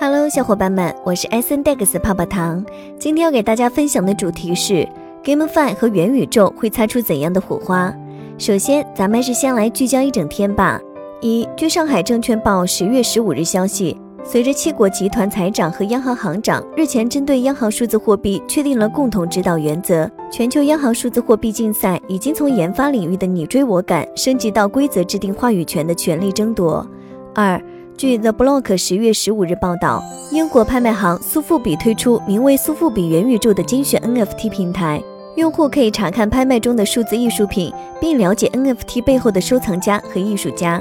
Hello，小伙伴们，我是 S N Dex 泡泡糖。今天要给大家分享的主题是 GameFi 和元宇宙会擦出怎样的火花。首先，咱们是先来聚焦一整天吧。一，据上海证券报十月十五日消息，随着七国集团财长和央行行长日前针对央行数字货币确定了共同指导原则，全球央行数字货币竞赛已经从研发领域的你追我赶升级到规则制定话语权的权力争夺。二。据 The Block 十月十五日报道，英国拍卖行苏富比推出名为“苏富比元宇宙”的精选 NFT 平台，用户可以查看拍卖中的数字艺术品，并了解 NFT 背后的收藏家和艺术家。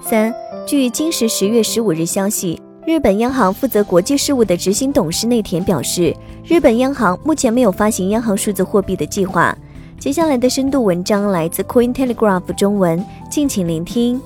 三，据今时十月十五日消息，日本央行负责国际事务的执行董事内田表示，日本央行目前没有发行央行数字货币的计划。接下来的深度文章来自 Coin Telegraph 中文，敬请聆听。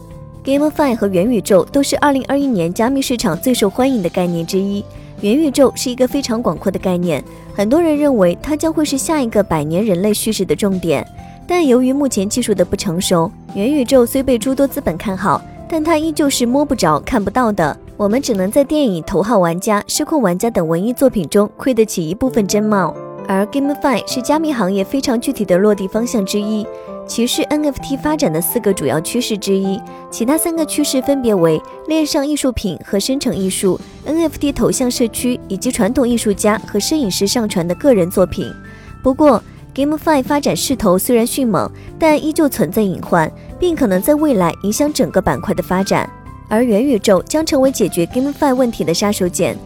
GameFi 和元宇宙都是2021年加密市场最受欢迎的概念之一。元宇宙是一个非常广阔的概念，很多人认为它将会是下一个百年人类叙事的重点。但由于目前技术的不成熟，元宇宙虽被诸多资本看好，但它依旧是摸不着、看不到的。我们只能在电影《头号玩家》《失控玩家》等文艺作品中窥得起一部分真貌。而 GameFi 是加密行业非常具体的落地方向之一。其是 NFT 发展的四个主要趋势之一，其他三个趋势分别为链上艺术品和生成艺术、NFT 头像社区以及传统艺术家和摄影师上传的个人作品。不过，GameFi 发展势头虽然迅猛，但依旧存在隐患，并可能在未来影响整个板块的发展。而元宇宙将成为解决 GameFi 问题的杀手锏。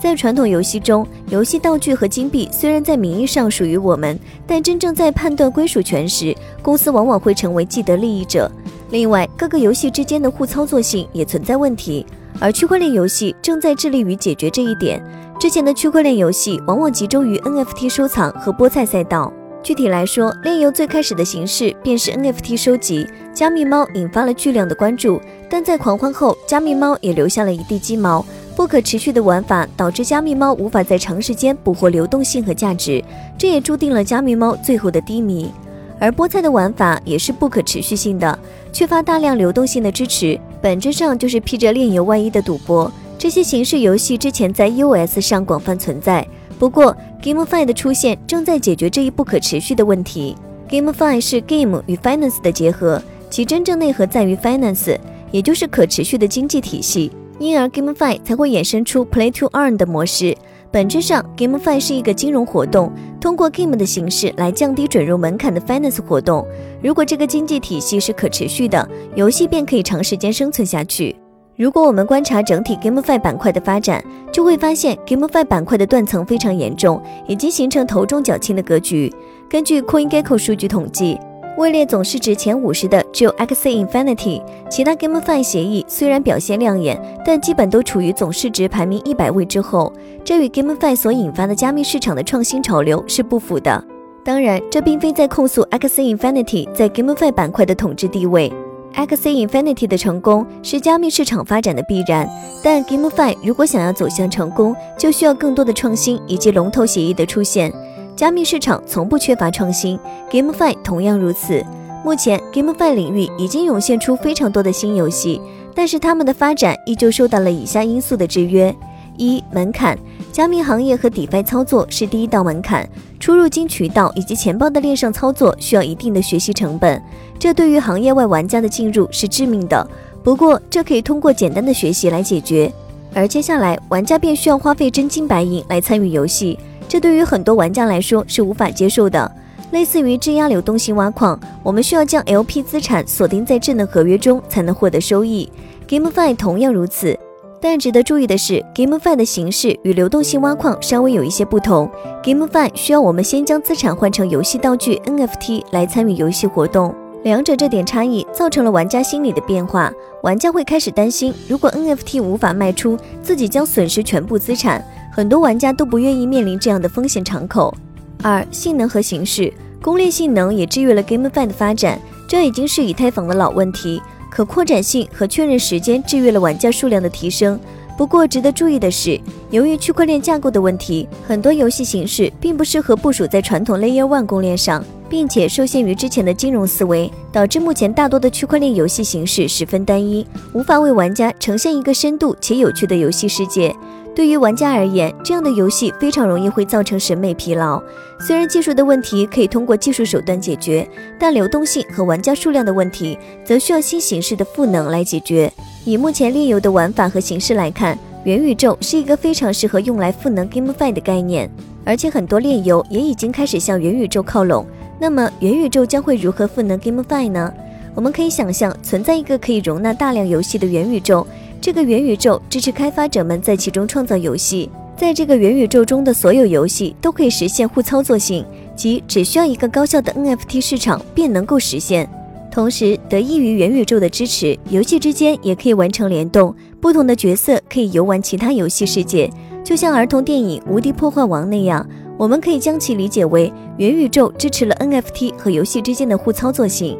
在传统游戏中，游戏道具和金币虽然在名义上属于我们，但真正在判断归属权时，公司往往会成为既得利益者。另外，各个游戏之间的互操作性也存在问题，而区块链游戏正在致力于解决这一点。之前的区块链游戏往往集中于 NFT 收藏和菠菜赛道。具体来说，链游最开始的形式便是 NFT 收集。加密猫引发了巨量的关注，但在狂欢后，加密猫也留下了一地鸡毛。不可持续的玩法导致加密猫无法在长时间捕获流动性和价值，这也注定了加密猫最后的低迷。而菠菜的玩法也是不可持续性的，缺乏大量流动性的支持，本质上就是披着炼油外衣的赌博。这些形式游戏之前在 EOS 上广泛存在，不过 GameFi 的出现正在解决这一不可持续的问题。GameFi 是 Game 与 Finance 的结合，其真正内核在于 Finance，也就是可持续的经济体系。因而，GameFi 才会衍生出 Play to Earn 的模式。本质上，GameFi 是一个金融活动，通过 Game 的形式来降低准入门槛的 Finance 活动。如果这个经济体系是可持续的，游戏便可以长时间生存下去。如果我们观察整体 GameFi 板块的发展，就会发现 GameFi 板块的断层非常严重，已经形成头重脚轻的格局。根据 CoinGecko 数据统计。位列总市值前五十的只有 X Infinity，其他 GameFi 协议虽然表现亮眼，但基本都处于总市值排名一百位之后，这与 GameFi 所引发的加密市场的创新潮流是不符的。当然，这并非在控诉 X Infinity 在 GameFi 板块的统治地位 X Infinity 的成功是加密市场发展的必然，但 GameFi 如果想要走向成功，就需要更多的创新以及龙头协议的出现。加密市场从不缺乏创新，GameFi 同样如此。目前，GameFi 领域已经涌现出非常多的新游戏，但是它们的发展依旧受到了以下因素的制约：一、门槛。加密行业和 DeFi 操作是第一道门槛，出入金渠道以及钱包的链上操作需要一定的学习成本，这对于行业外玩家的进入是致命的。不过，这可以通过简单的学习来解决。而接下来，玩家便需要花费真金白银来参与游戏。这对于很多玩家来说是无法接受的，类似于质押流动性挖矿，我们需要将 LP 资产锁定在智能合约中才能获得收益。GameFi 同样如此，但值得注意的是，GameFi 的形式与流动性挖矿稍微有一些不同。GameFi 需要我们先将资产换成游戏道具 NFT 来参与游戏活动，两者这点差异造成了玩家心理的变化。玩家会开始担心，如果 NFT 无法卖出，自己将损失全部资产。很多玩家都不愿意面临这样的风险敞口。二、性能和形式，攻略性能也制约了 GameFi 的发展，这已经是以太坊的老问题。可扩展性和确认时间制约了玩家数量的提升。不过值得注意的是，由于区块链架构的问题，很多游戏形式并不适合部署在传统 Layer One 公链上，并且受限于之前的金融思维，导致目前大多的区块链游戏形式十分单一，无法为玩家呈现一个深度且有趣的游戏世界。对于玩家而言，这样的游戏非常容易会造成审美疲劳。虽然技术的问题可以通过技术手段解决，但流动性和玩家数量的问题则需要新形式的赋能来解决。以目前炼油的玩法和形式来看，元宇宙是一个非常适合用来赋能 GameFi 的概念，而且很多炼油也已经开始向元宇宙靠拢。那么，元宇宙将会如何赋能 GameFi 呢？我们可以想象，存在一个可以容纳大量游戏的元宇宙。这个元宇宙支持开发者们在其中创造游戏，在这个元宇宙中的所有游戏都可以实现互操作性，即只需要一个高效的 NFT 市场便能够实现。同时，得益于元宇宙的支持，游戏之间也可以完成联动，不同的角色可以游玩其他游戏世界，就像儿童电影《无敌破坏王》那样。我们可以将其理解为元宇宙支持了 NFT 和游戏之间的互操作性，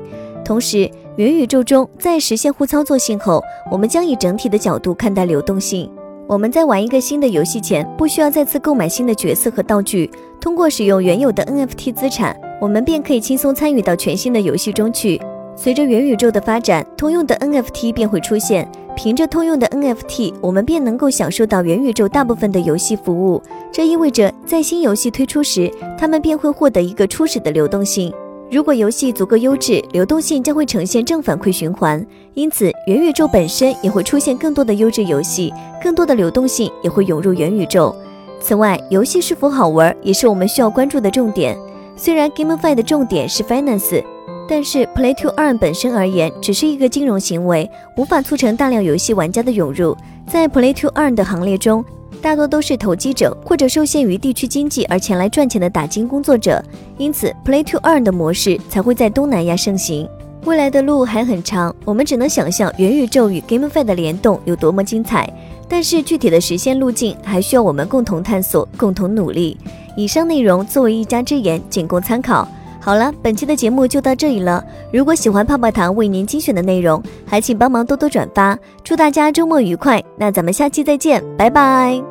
同时。元宇宙中，在实现互操作性后，我们将以整体的角度看待流动性。我们在玩一个新的游戏前，不需要再次购买新的角色和道具，通过使用原有的 NFT 资产，我们便可以轻松参与到全新的游戏中去。随着元宇宙的发展，通用的 NFT 便会出现。凭着通用的 NFT，我们便能够享受到元宇宙大部分的游戏服务。这意味着，在新游戏推出时，他们便会获得一个初始的流动性。如果游戏足够优质，流动性将会呈现正反馈循环，因此元宇宙本身也会出现更多的优质游戏，更多的流动性也会涌入元宇宙。此外，游戏是否好玩也是我们需要关注的重点。虽然 GameFi 的重点是 Finance，但是 Play to Earn 本身而言只是一个金融行为，无法促成大量游戏玩家的涌入。在 Play to Earn 的行列中，大多都是投机者或者受限于地区经济而前来赚钱的打金工作者，因此 Play to Earn 的模式才会在东南亚盛行。未来的路还很长，我们只能想象元宇宙与 GameFi 的联动有多么精彩。但是具体的实现路径还需要我们共同探索、共同努力。以上内容作为一家之言，仅供参考。好了，本期的节目就到这里了。如果喜欢泡泡糖为您精选的内容，还请帮忙多多转发。祝大家周末愉快！那咱们下期再见，拜拜。